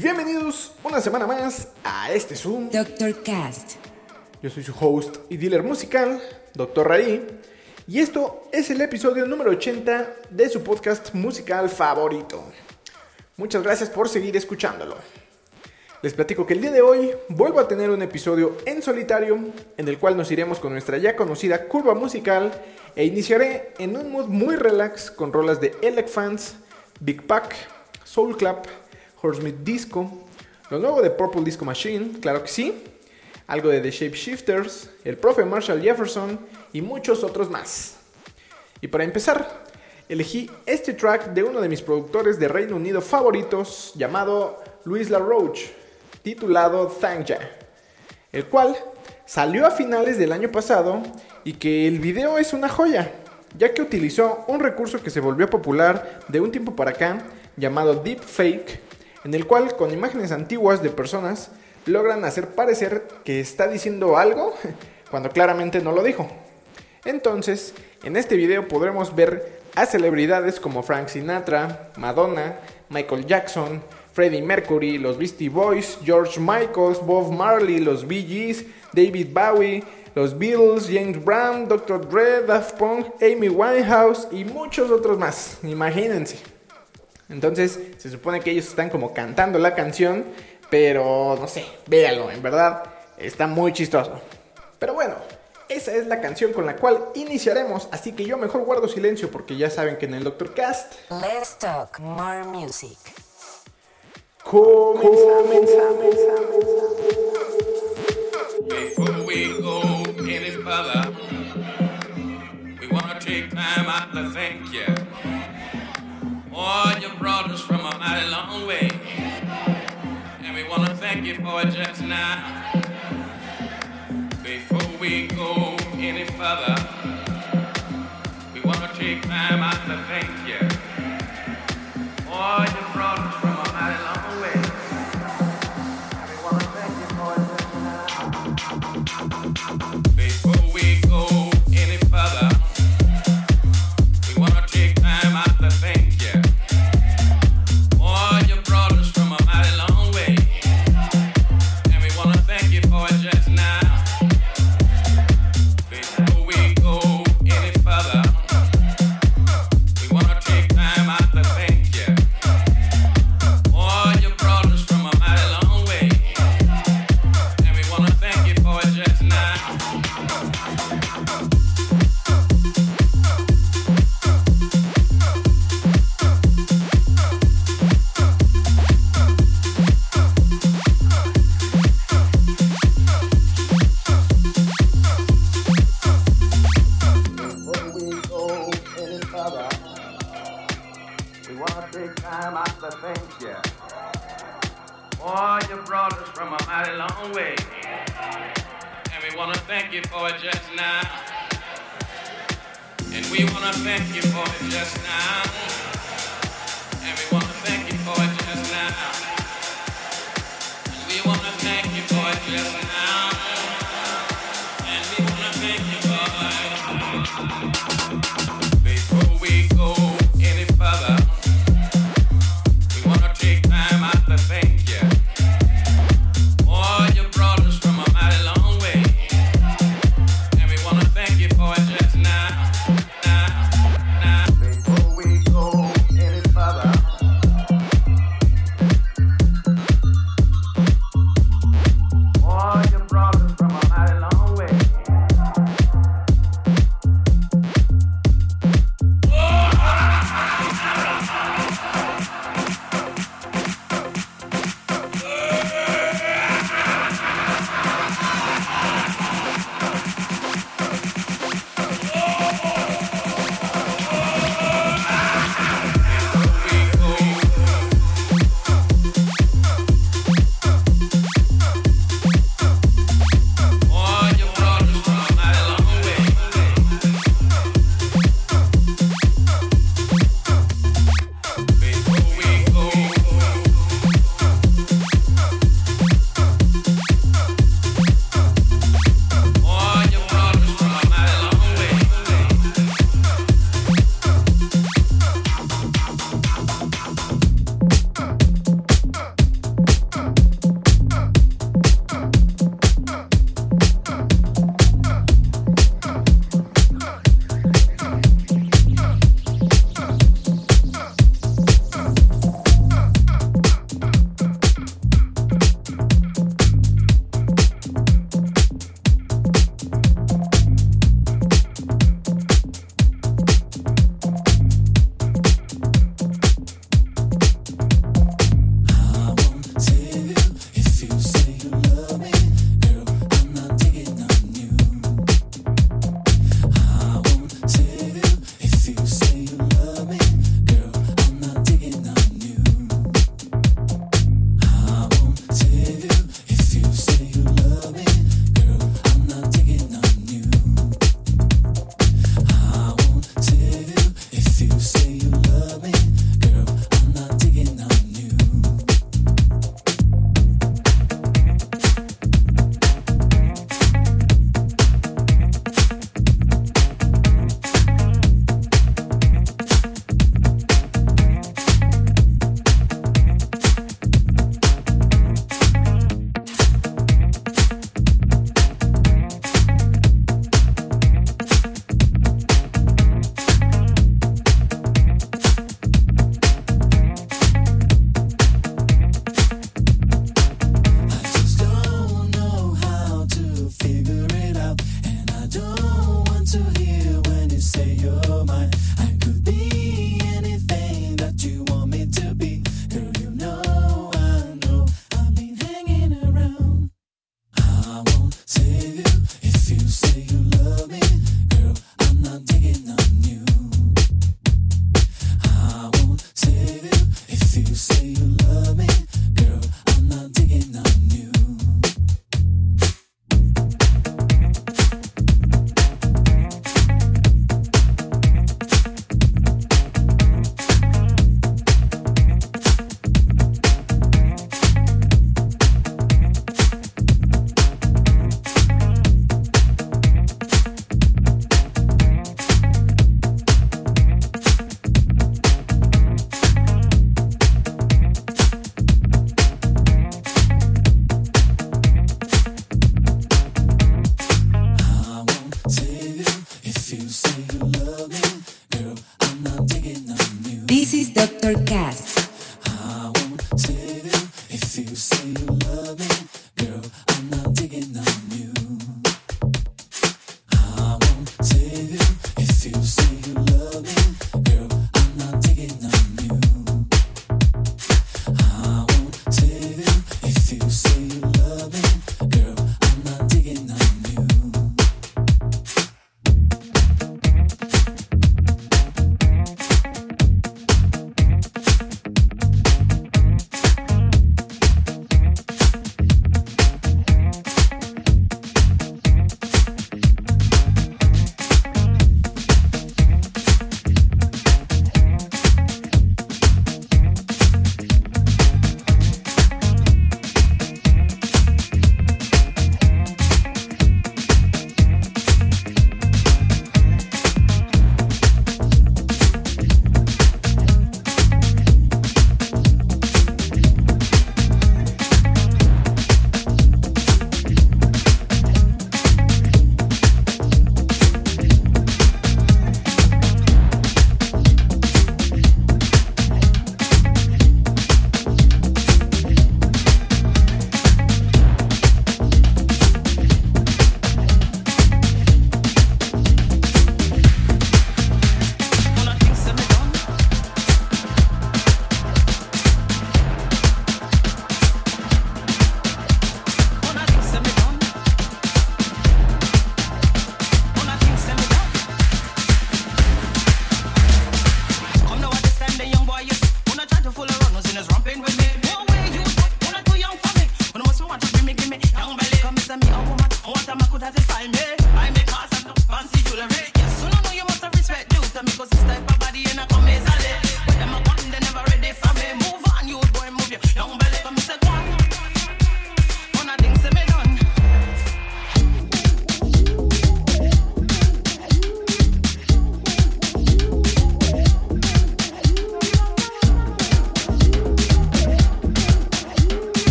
Bienvenidos una semana más a este Zoom. Dr. Cast. Yo soy su host y dealer musical, Dr. Raí, y esto es el episodio número 80 de su podcast musical favorito. Muchas gracias por seguir escuchándolo. Les platico que el día de hoy vuelvo a tener un episodio en solitario en el cual nos iremos con nuestra ya conocida curva musical e iniciaré en un mood muy relax con rolas de Elec Fans, Big Pack, Soul Clap, Horsemeat Disco, lo nuevo de Purple Disco Machine, claro que sí, algo de The Shapeshifters, el profe Marshall Jefferson y muchos otros más. Y para empezar, elegí este track de uno de mis productores de Reino Unido favoritos llamado Luis LaRoche, titulado Thank Ya, el cual salió a finales del año pasado y que el video es una joya, ya que utilizó un recurso que se volvió popular de un tiempo para acá llamado Deepfake, en el cual con imágenes antiguas de personas logran hacer parecer que está diciendo algo cuando claramente no lo dijo. Entonces, en este video podremos ver a celebridades como Frank Sinatra, Madonna, Michael Jackson, Freddie Mercury, los Beastie Boys, George Michaels, Bob Marley, los Bee Gees, David Bowie, los Beatles, James Brown, Dr. Dre, Daft Punk, Amy Winehouse y muchos otros más. Imagínense. Entonces, se supone que ellos están como cantando la canción, pero no sé, véanlo, en verdad está muy chistoso. Pero bueno, esa es la canción con la cual iniciaremos, así que yo mejor guardo silencio porque ya saben que en el Doctor Cast Let's talk more music. comenzamos. Before we go any further, we want to take time out to thank you. Oh, you brought us from a mighty long way. And we want to thank you for it just now. Before we go any further, we want to take time out to thank you. Oh, you brought us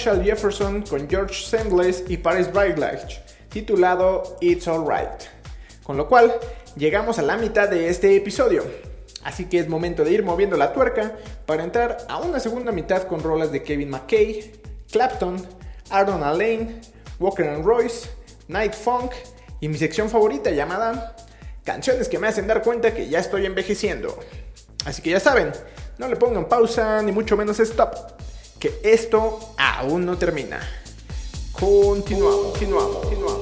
Jefferson con George Sandless y Paris Brightlight, titulado It's Alright. Con lo cual, llegamos a la mitad de este episodio. Así que es momento de ir moviendo la tuerca para entrar a una segunda mitad con rolas de Kevin McKay, Clapton, Aaron Alain, Walker and Royce, Night Funk y mi sección favorita llamada Canciones que me hacen dar cuenta que ya estoy envejeciendo. Así que ya saben, no le pongan pausa ni mucho menos stop, que esto aún no termina. Continuamos, continuamos, continuamos.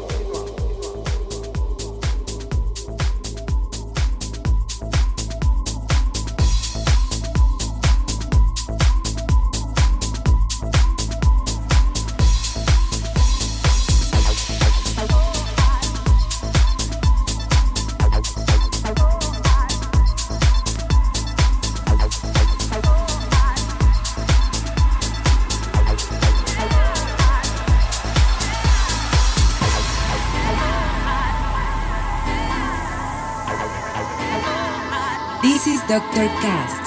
Mastercast.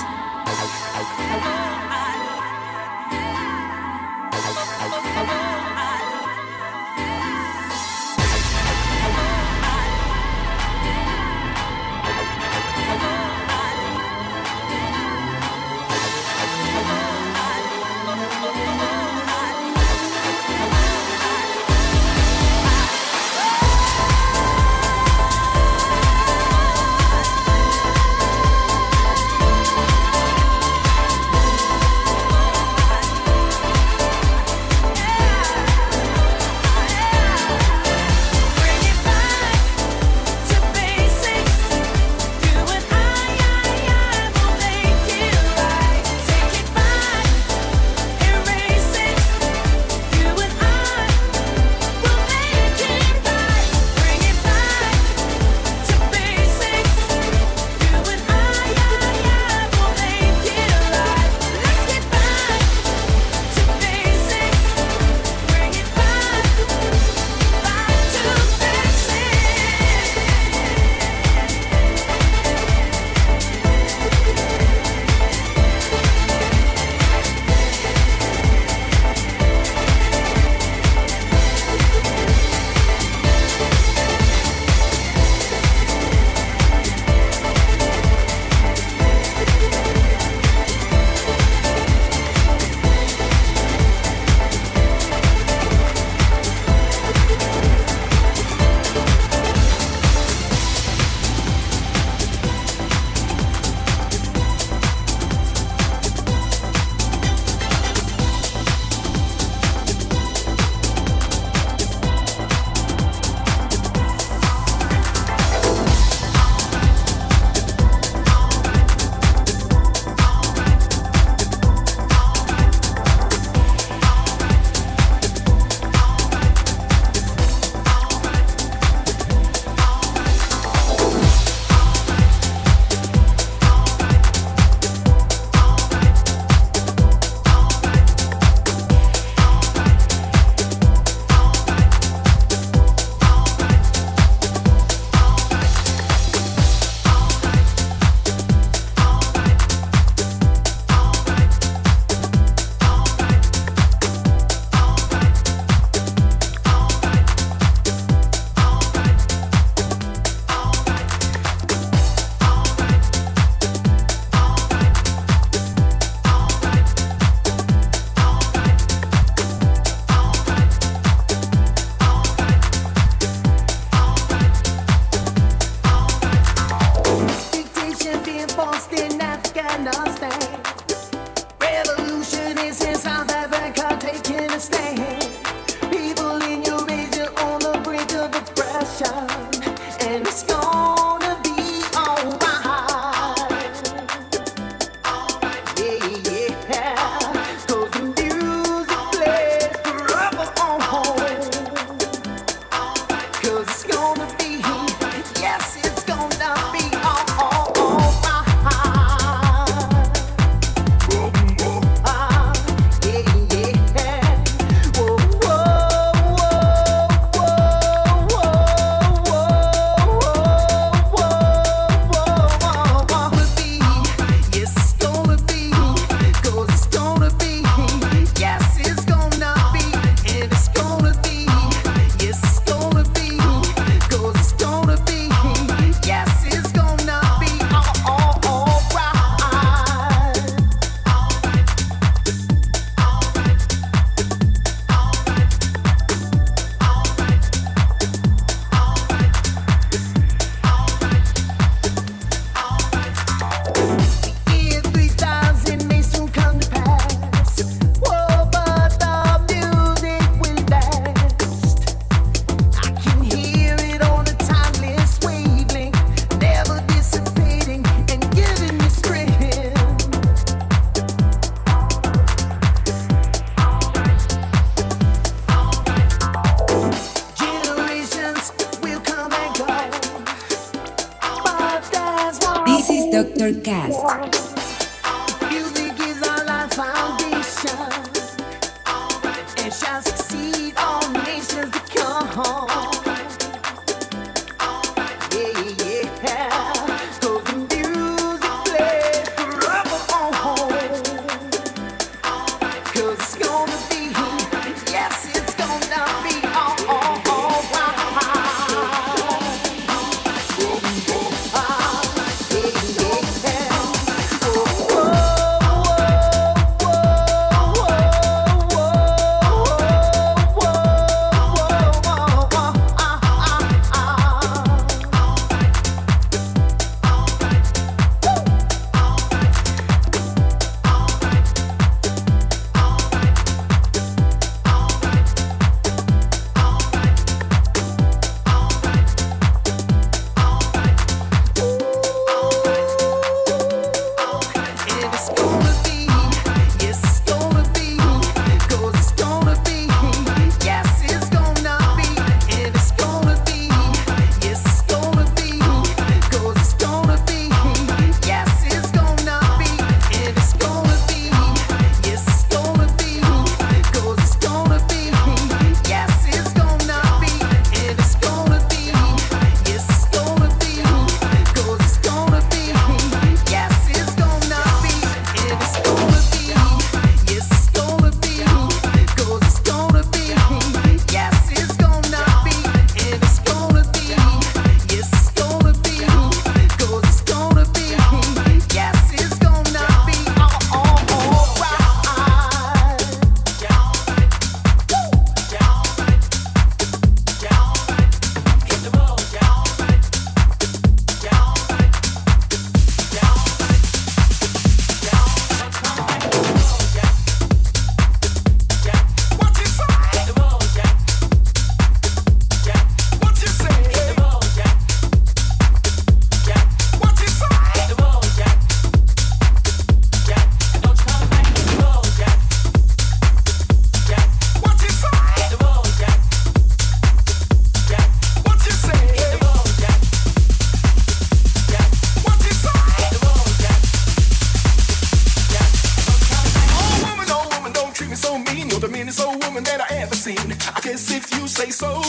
you say so.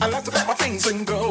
I like to pack my things and go.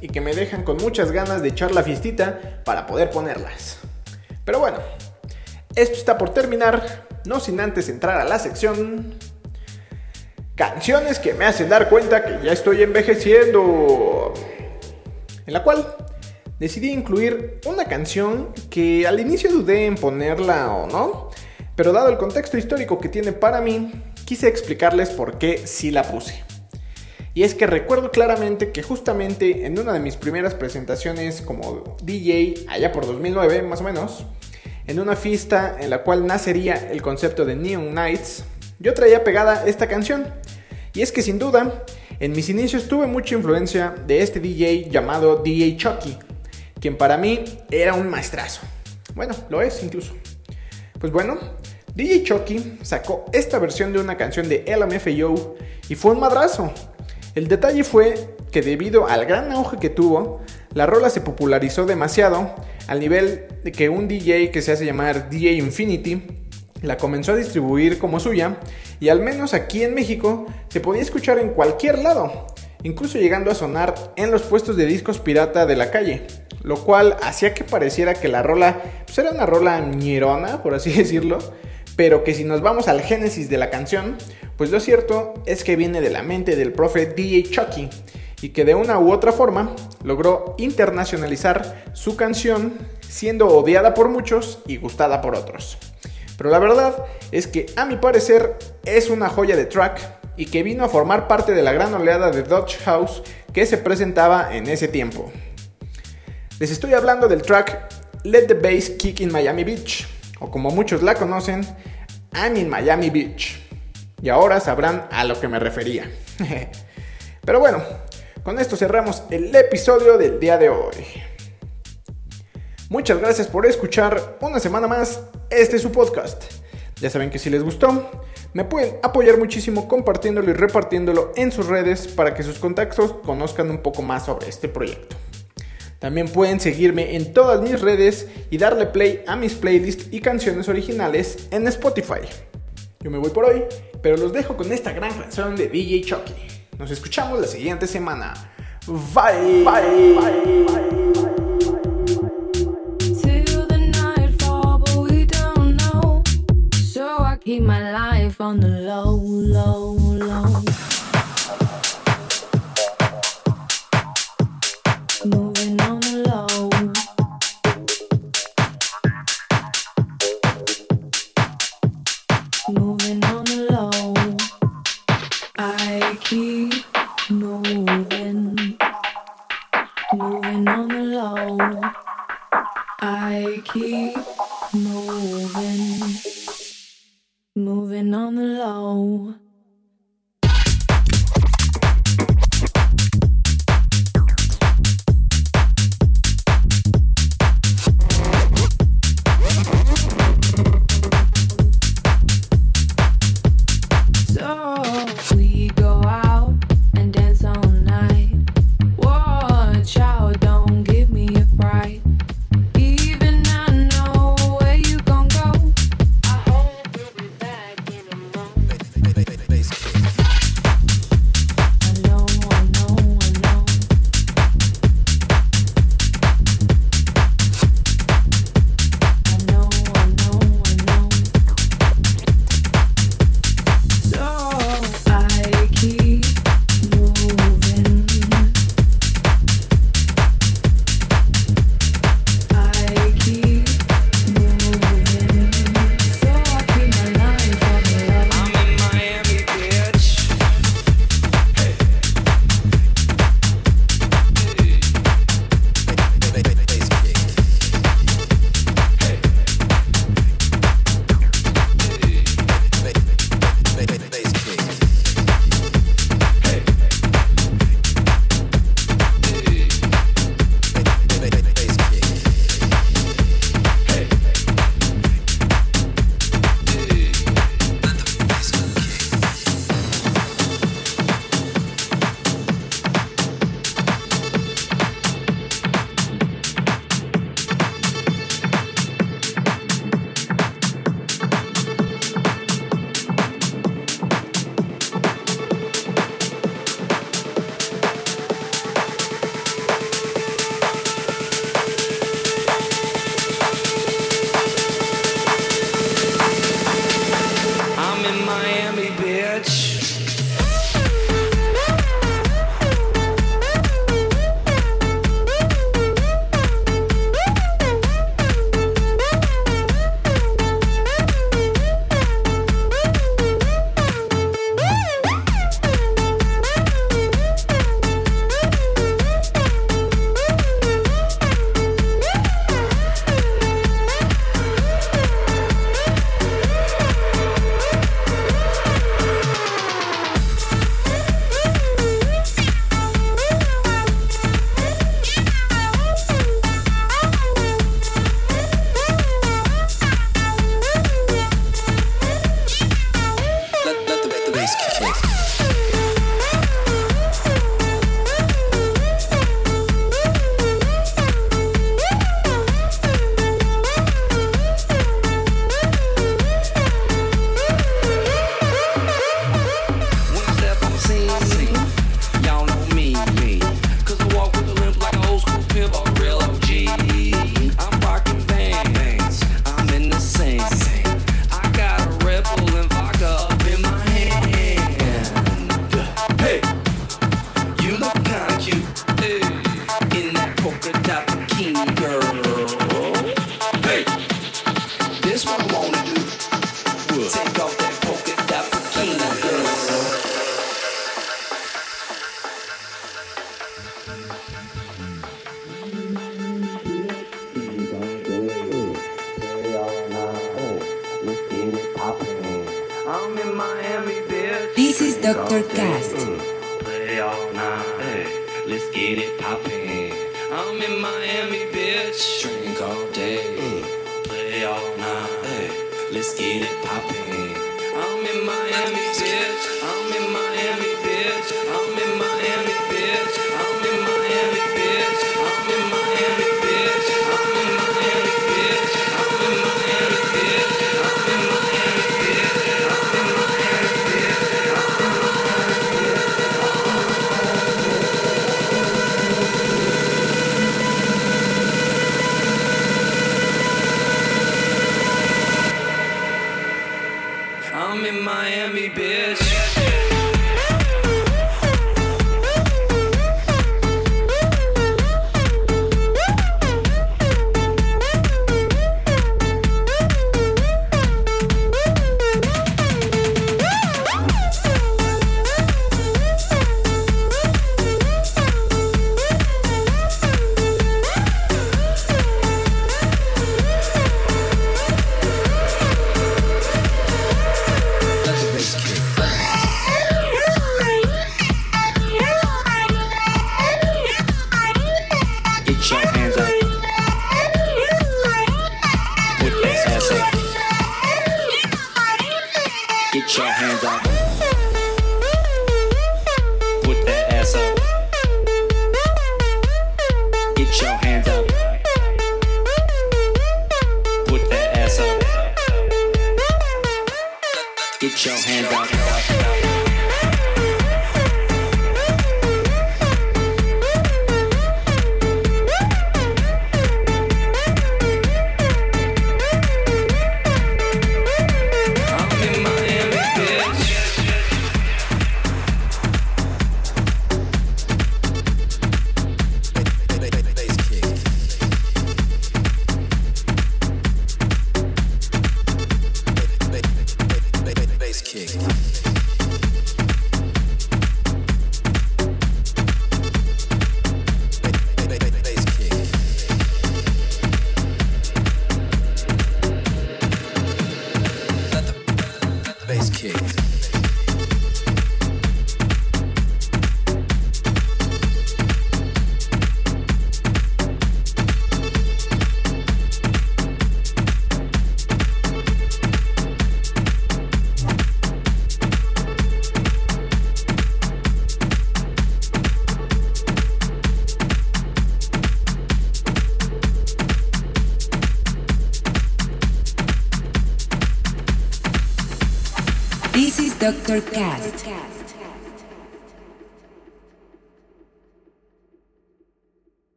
Y que me dejan con muchas ganas de echar la fiestita para poder ponerlas. Pero bueno, esto está por terminar, no sin antes entrar a la sección Canciones que me hacen dar cuenta que ya estoy envejeciendo. En la cual decidí incluir una canción que al inicio dudé en ponerla o no, pero dado el contexto histórico que tiene para mí, quise explicarles por qué sí la puse. Y es que recuerdo claramente que justamente en una de mis primeras presentaciones como DJ, allá por 2009 más o menos, en una fiesta en la cual nacería el concepto de Neon Nights, yo traía pegada esta canción. Y es que sin duda, en mis inicios tuve mucha influencia de este DJ llamado DJ Chucky, quien para mí era un maestrazo. Bueno, lo es incluso. Pues bueno, DJ Chucky sacó esta versión de una canción de LMFAO y fue un madrazo. El detalle fue que debido al gran auge que tuvo, la rola se popularizó demasiado al nivel de que un DJ que se hace llamar DJ Infinity la comenzó a distribuir como suya y al menos aquí en México se podía escuchar en cualquier lado, incluso llegando a sonar en los puestos de discos pirata de la calle, lo cual hacía que pareciera que la rola pues era una rola ñerona, por así decirlo, pero que si nos vamos al génesis de la canción, pues lo cierto es que viene de la mente del profe DJ Chucky y que de una u otra forma logró internacionalizar su canción siendo odiada por muchos y gustada por otros. Pero la verdad es que a mi parecer es una joya de track y que vino a formar parte de la gran oleada de Dodge House que se presentaba en ese tiempo. Les estoy hablando del track Let the Bass Kick in Miami Beach, o como muchos la conocen, I'm in Miami Beach. Y ahora sabrán a lo que me refería. Pero bueno, con esto cerramos el episodio del día de hoy. Muchas gracias por escuchar una semana más este es su podcast. Ya saben que si les gustó, me pueden apoyar muchísimo compartiéndolo y repartiéndolo en sus redes para que sus contactos conozcan un poco más sobre este proyecto. También pueden seguirme en todas mis redes y darle play a mis playlists y canciones originales en Spotify. Yo me voy por hoy, pero los dejo con esta gran canción de DJ Chucky. Nos escuchamos la siguiente semana. Bye. Bye. Bye. Bye. Keep my life on the low, low, low.